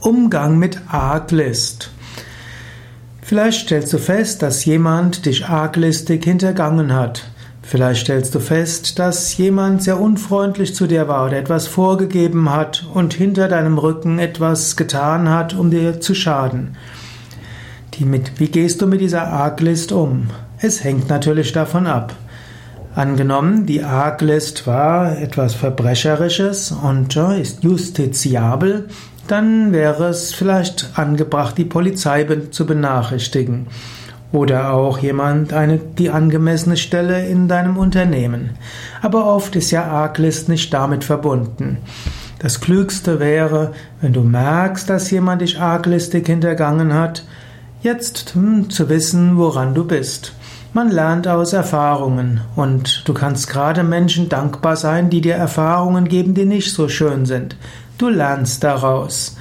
Umgang mit Arglist. Vielleicht stellst du fest, dass jemand dich arglistig hintergangen hat. Vielleicht stellst du fest, dass jemand sehr unfreundlich zu dir war oder etwas vorgegeben hat und hinter deinem Rücken etwas getan hat, um dir zu schaden. Mit, wie gehst du mit dieser Arglist um? Es hängt natürlich davon ab. Angenommen, die Arglist war etwas Verbrecherisches und ist justiziabel, dann wäre es vielleicht angebracht, die Polizei zu benachrichtigen. Oder auch jemand eine, die angemessene Stelle in deinem Unternehmen. Aber oft ist ja Arglist nicht damit verbunden. Das Klügste wäre, wenn du merkst, dass jemand dich arglistig hintergangen hat, jetzt hm, zu wissen, woran du bist. Man lernt aus Erfahrungen und du kannst gerade Menschen dankbar sein, die dir Erfahrungen geben, die nicht so schön sind. Du lernst daraus.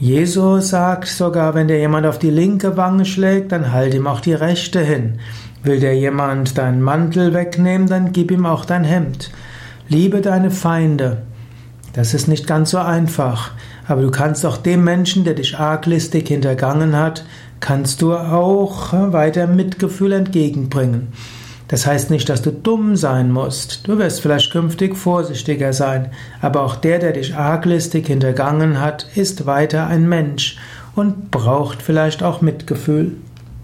Jesus sagt sogar, wenn dir jemand auf die linke Wange schlägt, dann halt ihm auch die rechte hin. Will dir jemand deinen Mantel wegnehmen, dann gib ihm auch dein Hemd. Liebe deine Feinde. Das ist nicht ganz so einfach, aber du kannst auch dem Menschen, der dich arglistig hintergangen hat, kannst du auch weiter Mitgefühl entgegenbringen. Das heißt nicht, dass du dumm sein musst. Du wirst vielleicht künftig vorsichtiger sein. Aber auch der, der dich arglistig hintergangen hat, ist weiter ein Mensch und braucht vielleicht auch Mitgefühl.